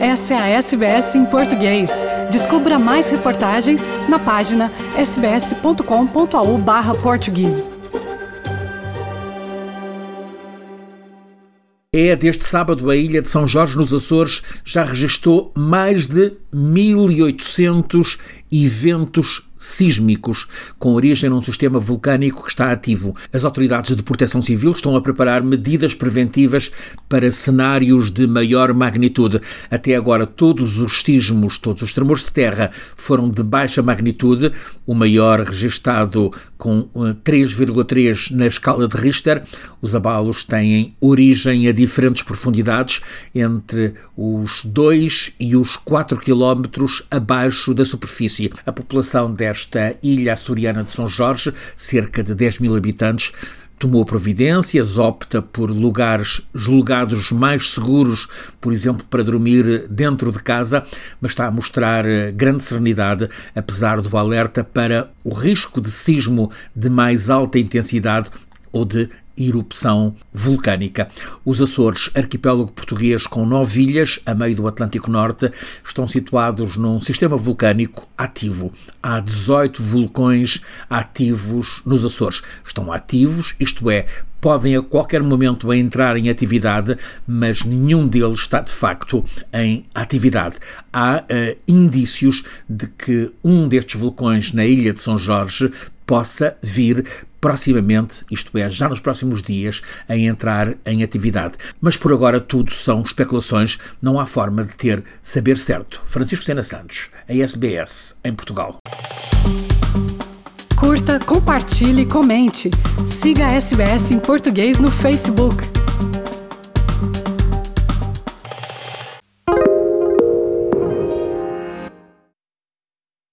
Essa é a SBS em português. Descubra mais reportagens na página sbs.com.au/português. É deste sábado a ilha de São Jorge nos Açores já registrou mais de 1800 eventos sísmicos com origem num sistema vulcânico que está ativo. As autoridades de proteção civil estão a preparar medidas preventivas para cenários de maior magnitude. Até agora, todos os sismos, todos os tremores de terra foram de baixa magnitude, o maior registado com 3,3 eh, na escala de Richter. Os abalos têm origem a diferentes profundidades, entre os 2 e os 4 quilómetros abaixo da superfície. A população de esta ilha açoriana de São Jorge, cerca de 10 mil habitantes, tomou providências, opta por lugares julgados mais seguros, por exemplo, para dormir dentro de casa, mas está a mostrar grande serenidade, apesar do alerta para o risco de sismo de mais alta intensidade ou de erupção vulcânica. Os Açores, arquipélago português com nove ilhas a meio do Atlântico Norte, estão situados num sistema vulcânico ativo. Há 18 vulcões ativos nos Açores. Estão ativos, isto é, podem a qualquer momento entrar em atividade, mas nenhum deles está de facto em atividade. Há uh, indícios de que um destes vulcões na ilha de São Jorge possa vir proximamente, isto é, já nos próximos dias, a entrar em atividade. Mas por agora tudo são especulações, não há forma de ter saber certo. Francisco Sena Santos, a SBS, em Portugal. Curta, compartilhe, comente. Siga a SBS em português no Facebook.